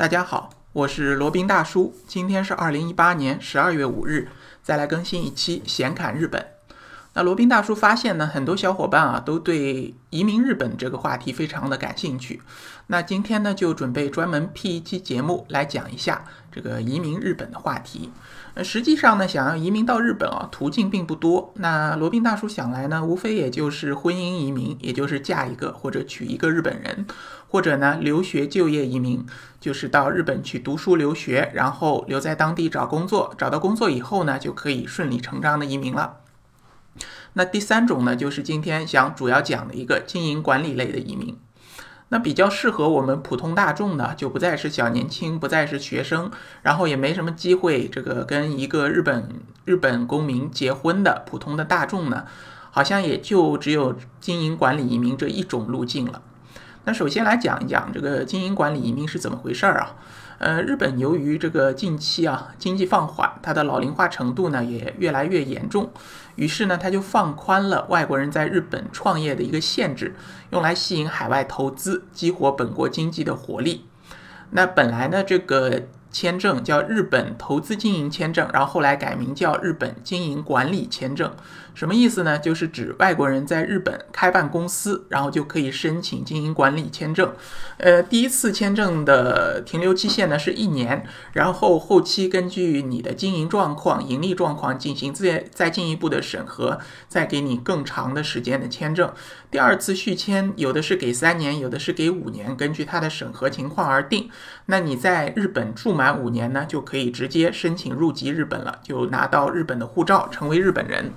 大家好，我是罗宾大叔。今天是二零一八年十二月五日，再来更新一期闲侃日本。那罗宾大叔发现呢，很多小伙伴啊都对移民日本这个话题非常的感兴趣。那今天呢，就准备专门辟一期节目来讲一下这个移民日本的话题。呃，实际上呢，想要移民到日本啊，途径并不多。那罗宾大叔想来呢，无非也就是婚姻移民，也就是嫁一个或者娶一个日本人，或者呢留学就业移民，就是到日本去读书留学，然后留在当地找工作，找到工作以后呢，就可以顺理成章的移民了。那第三种呢，就是今天想主要讲的一个经营管理类的移民。那比较适合我们普通大众的，就不再是小年轻，不再是学生，然后也没什么机会这个跟一个日本日本公民结婚的普通的大众呢，好像也就只有经营管理移民这一种路径了。那首先来讲一讲这个经营管理移民是怎么回事儿啊？呃，日本由于这个近期啊经济放缓，它的老龄化程度呢也越来越严重，于是呢，它就放宽了外国人在日本创业的一个限制，用来吸引海外投资，激活本国经济的活力。那本来呢，这个签证叫日本投资经营签证，然后后来改名叫日本经营管理签证。什么意思呢？就是指外国人在日本开办公司，然后就可以申请经营管理签证。呃，第一次签证的停留期限呢是一年，然后后期根据你的经营状况、盈利状况进行再再进一步的审核，再给你更长的时间的签证。第二次续签有的是给三年，有的是给五年，根据它的审核情况而定。那你在日本住满五年呢，就可以直接申请入籍日本了，就拿到日本的护照，成为日本人。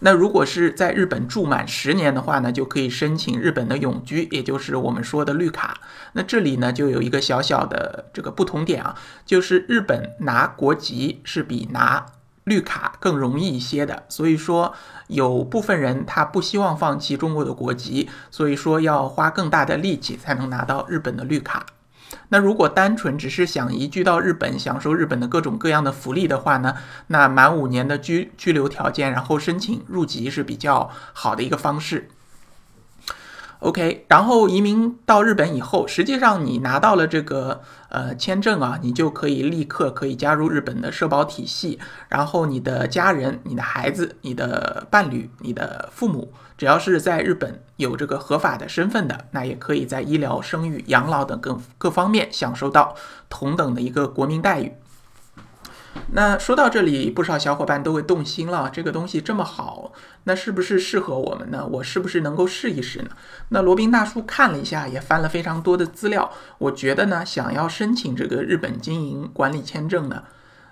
那如果是在日本住满十年的话呢，就可以申请日本的永居，也就是我们说的绿卡。那这里呢，就有一个小小的这个不同点啊，就是日本拿国籍是比拿绿卡更容易一些的。所以说，有部分人他不希望放弃中国的国籍，所以说要花更大的力气才能拿到日本的绿卡。那如果单纯只是想移居到日本，享受日本的各种各样的福利的话呢？那满五年的居居留条件，然后申请入籍是比较好的一个方式。OK，然后移民到日本以后，实际上你拿到了这个呃签证啊，你就可以立刻可以加入日本的社保体系，然后你的家人、你的孩子、你的伴侣、你的父母，只要是在日本有这个合法的身份的，那也可以在医疗、生育、养老等各各方面享受到同等的一个国民待遇。那说到这里，不少小伙伴都会动心了。这个东西这么好，那是不是适合我们呢？我是不是能够试一试呢？那罗宾大叔看了一下，也翻了非常多的资料。我觉得呢，想要申请这个日本经营管理签证呢，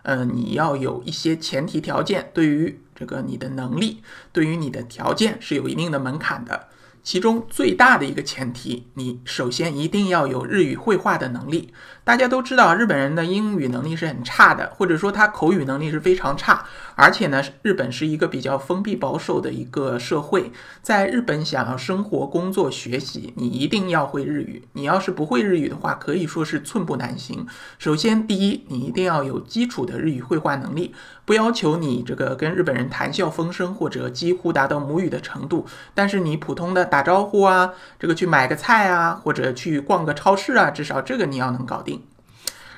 呃，你要有一些前提条件，对于这个你的能力，对于你的条件是有一定的门槛的。其中最大的一个前提，你首先一定要有日语绘画的能力。大家都知道，日本人的英语能力是很差的，或者说他口语能力是非常差。而且呢，日本是一个比较封闭保守的一个社会，在日本想要生活、工作、学习，你一定要会日语。你要是不会日语的话，可以说是寸步难行。首先，第一，你一定要有基础的日语绘画能力，不要求你这个跟日本人谈笑风生或者几乎达到母语的程度，但是你普通的打招呼啊，这个去买个菜啊，或者去逛个超市啊，至少这个你要能搞定。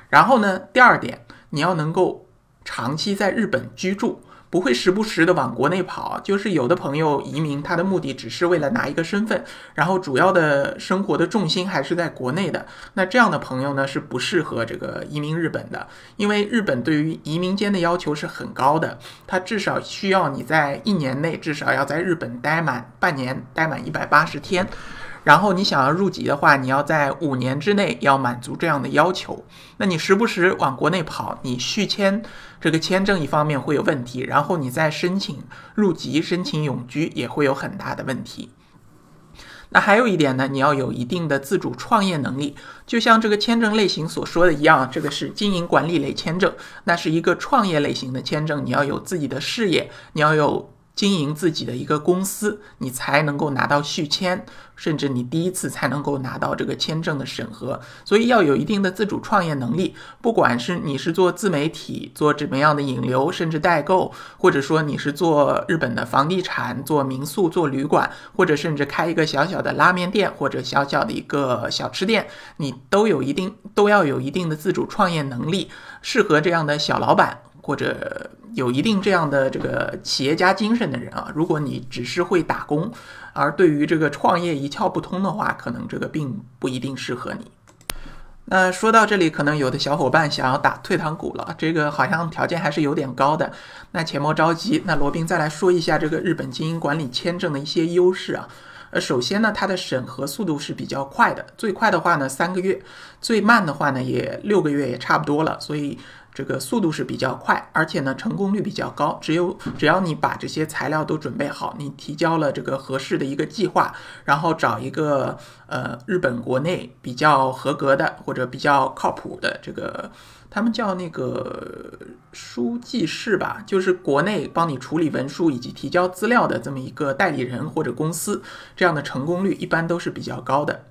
然后呢，第二点，你要能够。长期在日本居住，不会时不时的往国内跑。就是有的朋友移民，他的目的只是为了拿一个身份，然后主要的生活的重心还是在国内的。那这样的朋友呢，是不适合这个移民日本的，因为日本对于移民间的要求是很高的，他至少需要你在一年内至少要在日本待满半年，待满一百八十天。然后你想要入籍的话，你要在五年之内要满足这样的要求。那你时不时往国内跑，你续签这个签证一方面会有问题，然后你再申请入籍、申请永居也会有很大的问题。那还有一点呢，你要有一定的自主创业能力，就像这个签证类型所说的一样，这个是经营管理类签证，那是一个创业类型的签证，你要有自己的事业，你要有。经营自己的一个公司，你才能够拿到续签，甚至你第一次才能够拿到这个签证的审核。所以要有一定的自主创业能力。不管是你是做自媒体、做怎么样的引流，甚至代购，或者说你是做日本的房地产、做民宿、做旅馆，或者甚至开一个小小的拉面店或者小小的一个小吃店，你都有一定都要有一定的自主创业能力，适合这样的小老板。或者有一定这样的这个企业家精神的人啊，如果你只是会打工，而对于这个创业一窍不通的话，可能这个并不一定适合你。那说到这里，可能有的小伙伴想要打退堂鼓了，这个好像条件还是有点高的。那且莫着急，那罗宾再来说一下这个日本经营管理签证的一些优势啊。呃，首先呢，它的审核速度是比较快的，最快的话呢三个月，最慢的话呢也六个月也差不多了，所以。这个速度是比较快，而且呢成功率比较高。只有只要你把这些材料都准备好，你提交了这个合适的一个计划，然后找一个呃日本国内比较合格的或者比较靠谱的这个，他们叫那个书记室吧，就是国内帮你处理文书以及提交资料的这么一个代理人或者公司，这样的成功率一般都是比较高的。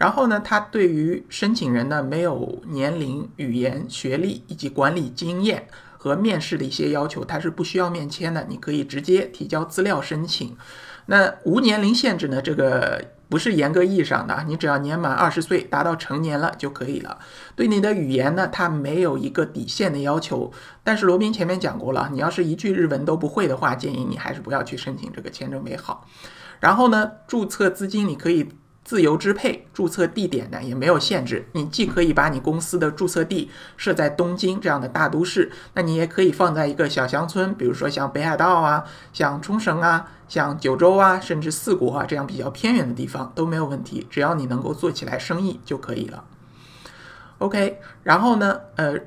然后呢，他对于申请人呢没有年龄、语言、学历以及管理经验和面试的一些要求，他是不需要面签的，你可以直接提交资料申请。那无年龄限制呢，这个不是严格意义上的，你只要年满二十岁，达到成年了就可以了。对你的语言呢，他没有一个底线的要求。但是罗宾前面讲过了，你要是一句日文都不会的话，建议你还是不要去申请这个签证为好。然后呢，注册资金你可以。自由支配注册地点呢也没有限制，你既可以把你公司的注册地设在东京这样的大都市，那你也可以放在一个小乡村，比如说像北海道啊、像冲绳啊、像九州啊，甚至四国啊这样比较偏远的地方都没有问题，只要你能够做起来生意就可以了。OK，然后呢，呃。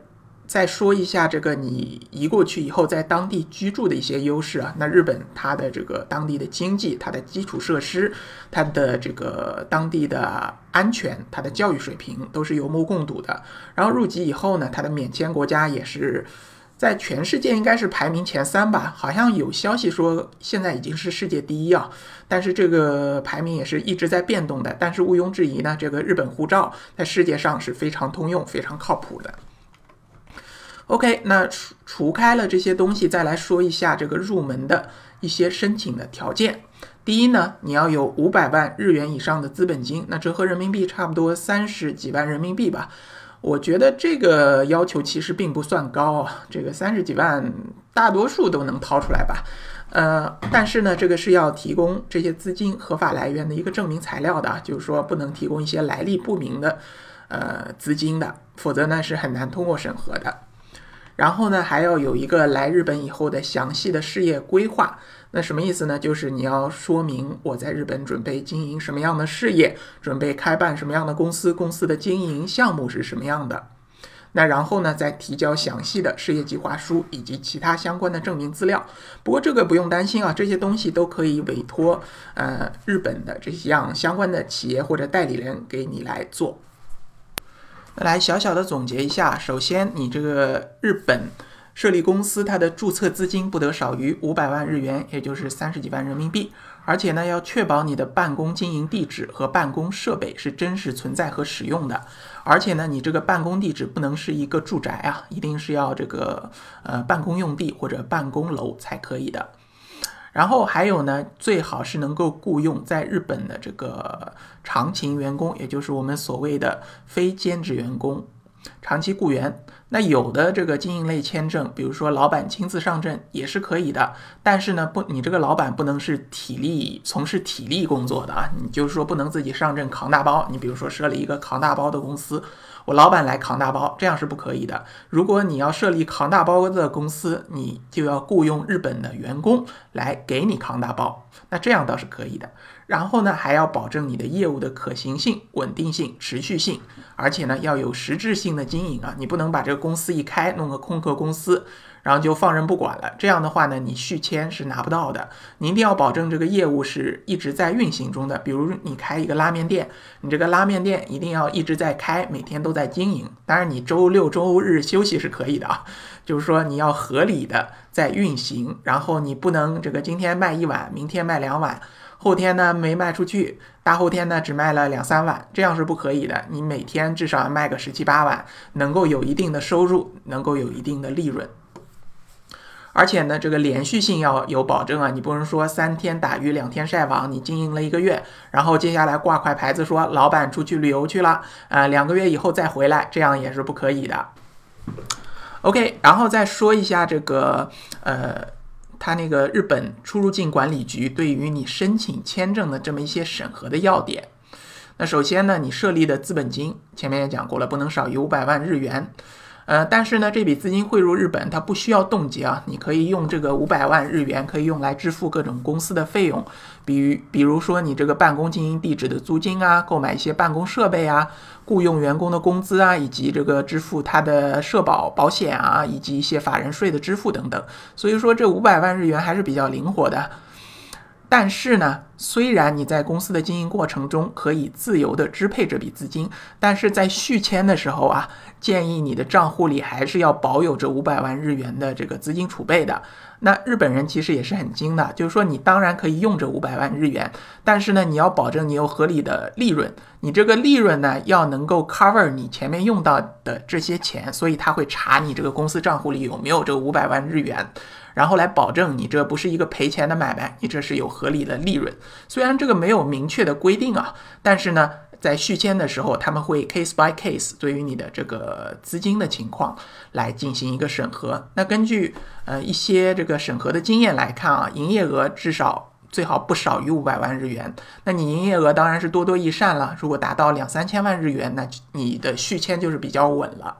再说一下这个你移过去以后在当地居住的一些优势啊，那日本它的这个当地的经济、它的基础设施、它的这个当地的安全、它的教育水平都是有目共睹的。然后入籍以后呢，它的免签国家也是在全世界应该是排名前三吧，好像有消息说现在已经是世界第一啊。但是这个排名也是一直在变动的。但是毋庸置疑呢，这个日本护照在世界上是非常通用、非常靠谱的。OK，那除除开了这些东西，再来说一下这个入门的一些申请的条件。第一呢，你要有五百万日元以上的资本金，那折合人民币差不多三十几万人民币吧。我觉得这个要求其实并不算高啊，这个三十几万大多数都能掏出来吧。呃，但是呢，这个是要提供这些资金合法来源的一个证明材料的，就是说不能提供一些来历不明的呃资金的，否则呢是很难通过审核的。然后呢，还要有一个来日本以后的详细的事业规划。那什么意思呢？就是你要说明我在日本准备经营什么样的事业，准备开办什么样的公司，公司的经营项目是什么样的。那然后呢，再提交详细的事业计划书以及其他相关的证明资料。不过这个不用担心啊，这些东西都可以委托呃日本的这样相关的企业或者代理人给你来做。来小小的总结一下，首先，你这个日本设立公司，它的注册资金不得少于五百万日元，也就是三十几万人民币。而且呢，要确保你的办公经营地址和办公设备是真实存在和使用的。而且呢，你这个办公地址不能是一个住宅啊，一定是要这个呃办公用地或者办公楼才可以的。然后还有呢，最好是能够雇佣在日本的这个长勤员工，也就是我们所谓的非兼职员工，长期雇员。那有的这个经营类签证，比如说老板亲自上阵也是可以的，但是呢，不，你这个老板不能是体力从事体力工作的啊，你就是说不能自己上阵扛大包。你比如说设立一个扛大包的公司。我老板来扛大包，这样是不可以的。如果你要设立扛大包的公司，你就要雇佣日本的员工来给你扛大包，那这样倒是可以的。然后呢，还要保证你的业务的可行性、稳定性、持续性，而且呢要有实质性的经营啊，你不能把这个公司一开弄个空壳公司，然后就放任不管了。这样的话呢，你续签是拿不到的。你一定要保证这个业务是一直在运行中的。比如你开一个拉面店，你这个拉面店一定要一直在开，每天都在经营。当然，你周六周日休息是可以的啊，就是说你要合理的在运行，然后你不能这个今天卖一碗，明天卖两碗。后天呢没卖出去，大后天呢只卖了两三万，这样是不可以的。你每天至少要卖个十七八万，能够有一定的收入，能够有一定的利润。而且呢，这个连续性要有保证啊，你不能说三天打鱼两天晒网，你经营了一个月，然后接下来挂块牌子说老板出去旅游去了，啊，两个月以后再回来，这样也是不可以的。OK，然后再说一下这个呃。他那个日本出入境管理局对于你申请签证的这么一些审核的要点，那首先呢，你设立的资本金前面也讲过了，不能少于五百万日元。呃，但是呢，这笔资金汇入日本，它不需要冻结啊，你可以用这个五百万日元，可以用来支付各种公司的费用，比如，比如说你这个办公经营地址的租金啊，购买一些办公设备啊，雇佣员工的工资啊，以及这个支付他的社保保险啊，以及一些法人税的支付等等。所以说，这五百万日元还是比较灵活的。但是呢，虽然你在公司的经营过程中可以自由的支配这笔资金，但是在续签的时候啊，建议你的账户里还是要保有这五百万日元的这个资金储备的。那日本人其实也是很精的，就是说你当然可以用这五百万日元，但是呢，你要保证你有合理的利润，你这个利润呢要能够 cover 你前面用到的这些钱，所以他会查你这个公司账户里有没有这五百万日元。然后来保证你这不是一个赔钱的买卖，你这是有合理的利润。虽然这个没有明确的规定啊，但是呢，在续签的时候，他们会 case by case 对于你的这个资金的情况来进行一个审核。那根据呃一些这个审核的经验来看啊，营业额至少最好不少于五百万日元。那你营业额当然是多多益善了，如果达到两三千万日元，那你的续签就是比较稳了。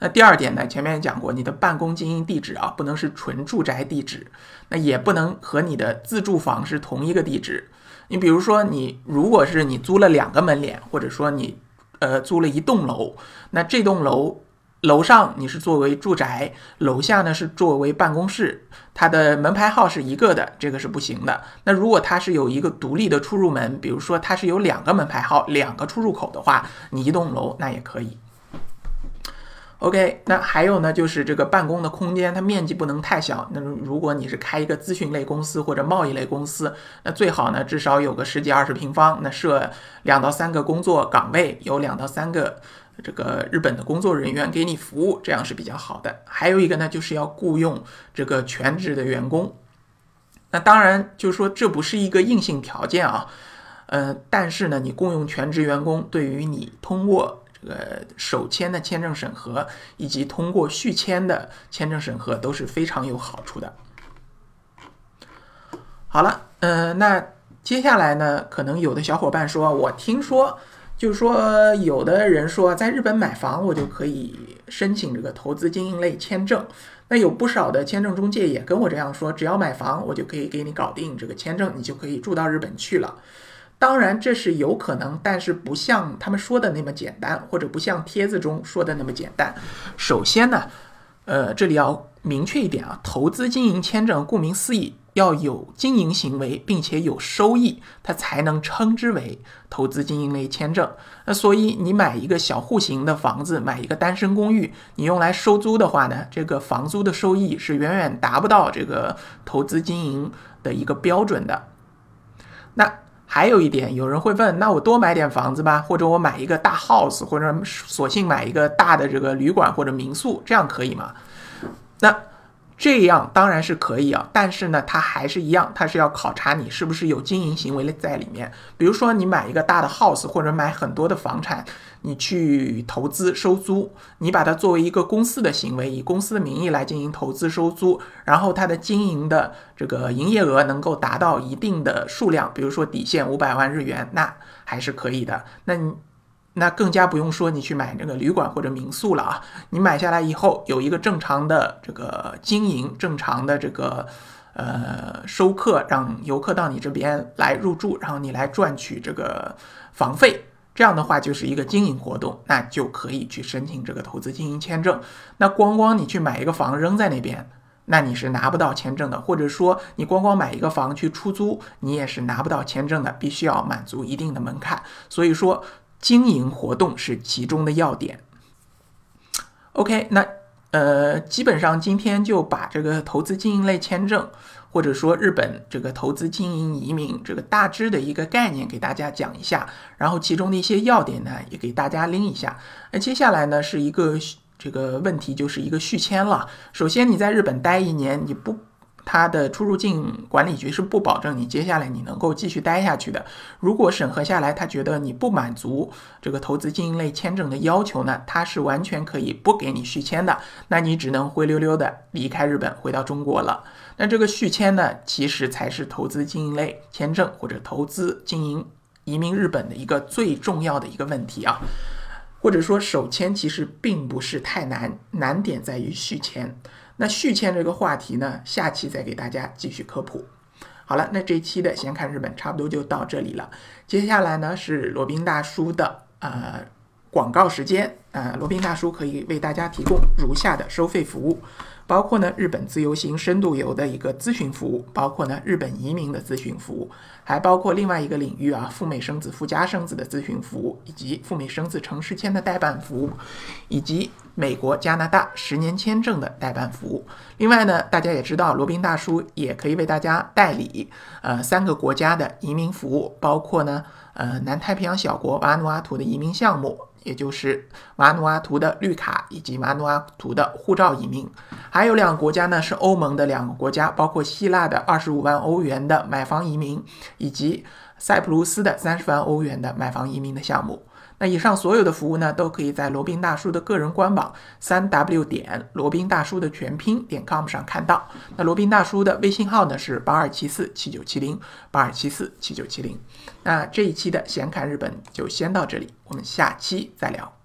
那第二点呢，前面也讲过，你的办公经营地址啊，不能是纯住宅地址，那也不能和你的自住房是同一个地址。你比如说，你如果是你租了两个门脸，或者说你呃租了一栋楼，那这栋楼楼上你是作为住宅，楼下呢是作为办公室，它的门牌号是一个的，这个是不行的。那如果它是有一个独立的出入门，比如说它是有两个门牌号、两个出入口的话，你一栋楼那也可以。OK，那还有呢，就是这个办公的空间，它面积不能太小。那如果你是开一个咨询类公司或者贸易类公司，那最好呢至少有个十几二十平方，那设两到三个工作岗位，有两到三个这个日本的工作人员给你服务，这样是比较好的。还有一个呢，就是要雇佣这个全职的员工。那当然就是说这不是一个硬性条件啊，呃，但是呢，你雇佣全职员工对于你通过。这个首签的签证审核以及通过续签的签证审核都是非常有好处的。好了，嗯，那接下来呢，可能有的小伙伴说，我听说，就是说有的人说，在日本买房我就可以申请这个投资经营类签证。那有不少的签证中介也跟我这样说，只要买房，我就可以给你搞定这个签证，你就可以住到日本去了。当然这是有可能，但是不像他们说的那么简单，或者不像帖子中说的那么简单。首先呢，呃，这里要明确一点啊，投资经营签证顾名思义要有经营行为，并且有收益，它才能称之为投资经营类签证。那所以你买一个小户型的房子，买一个单身公寓，你用来收租的话呢，这个房租的收益是远远达不到这个投资经营的一个标准的。那。还有一点，有人会问，那我多买点房子吧，或者我买一个大 house，或者索性买一个大的这个旅馆或者民宿，这样可以吗？那。这样当然是可以啊，但是呢，它还是一样，它是要考察你是不是有经营行为在里面。比如说，你买一个大的 house 或者买很多的房产，你去投资收租，你把它作为一个公司的行为，以公司的名义来进行投资收租，然后它的经营的这个营业额能够达到一定的数量，比如说底线五百万日元，那还是可以的。那你。那更加不用说你去买这个旅馆或者民宿了啊！你买下来以后有一个正常的这个经营，正常的这个呃收客，让游客到你这边来入住，然后你来赚取这个房费，这样的话就是一个经营活动，那就可以去申请这个投资经营签证。那光光你去买一个房扔在那边，那你是拿不到签证的。或者说你光光买一个房去出租，你也是拿不到签证的，必须要满足一定的门槛。所以说，经营活动是其中的要点。OK，那。呃，基本上今天就把这个投资经营类签证，或者说日本这个投资经营移民这个大致的一个概念给大家讲一下，然后其中的一些要点呢也给大家拎一下。那接下来呢是一个这个问题，就是一个续签了。首先你在日本待一年，你不。它的出入境管理局是不保证你接下来你能够继续待下去的。如果审核下来，他觉得你不满足这个投资经营类签证的要求呢，他是完全可以不给你续签的。那你只能灰溜溜的离开日本，回到中国了。那这个续签呢，其实才是投资经营类签证或者投资经营移民日本的一个最重要的一个问题啊。或者说首签其实并不是太难，难点在于续签。那续签这个话题呢，下期再给大家继续科普。好了，那这一期的先看日本差不多就到这里了。接下来呢是罗宾大叔的呃广告时间，呃，罗宾大叔可以为大家提供如下的收费服务。包括呢日本自由行深度游的一个咨询服务，包括呢日本移民的咨询服务，还包括另外一个领域啊赴美生子、赴加生子的咨询服务，以及赴美生子城市签的代办服务，以及美国、加拿大十年签证的代办服务。另外呢，大家也知道罗宾大叔也可以为大家代理呃三个国家的移民服务，包括呢呃南太平洋小国瓦努阿图的移民项目。也就是瓦努阿图的绿卡以及瓦努阿图的护照移民，还有两个国家呢是欧盟的两个国家，包括希腊的二十五万欧元的买房移民，以及塞浦路斯的三十万欧元的买房移民的项目。那以上所有的服务呢，都可以在罗宾大叔的个人官网三 w 点罗宾大叔的全拼点 com 上看到。那罗宾大叔的微信号呢是八二七四七九七零八二七四七九七零。那这一期的闲侃日本就先到这里，我们下期再聊。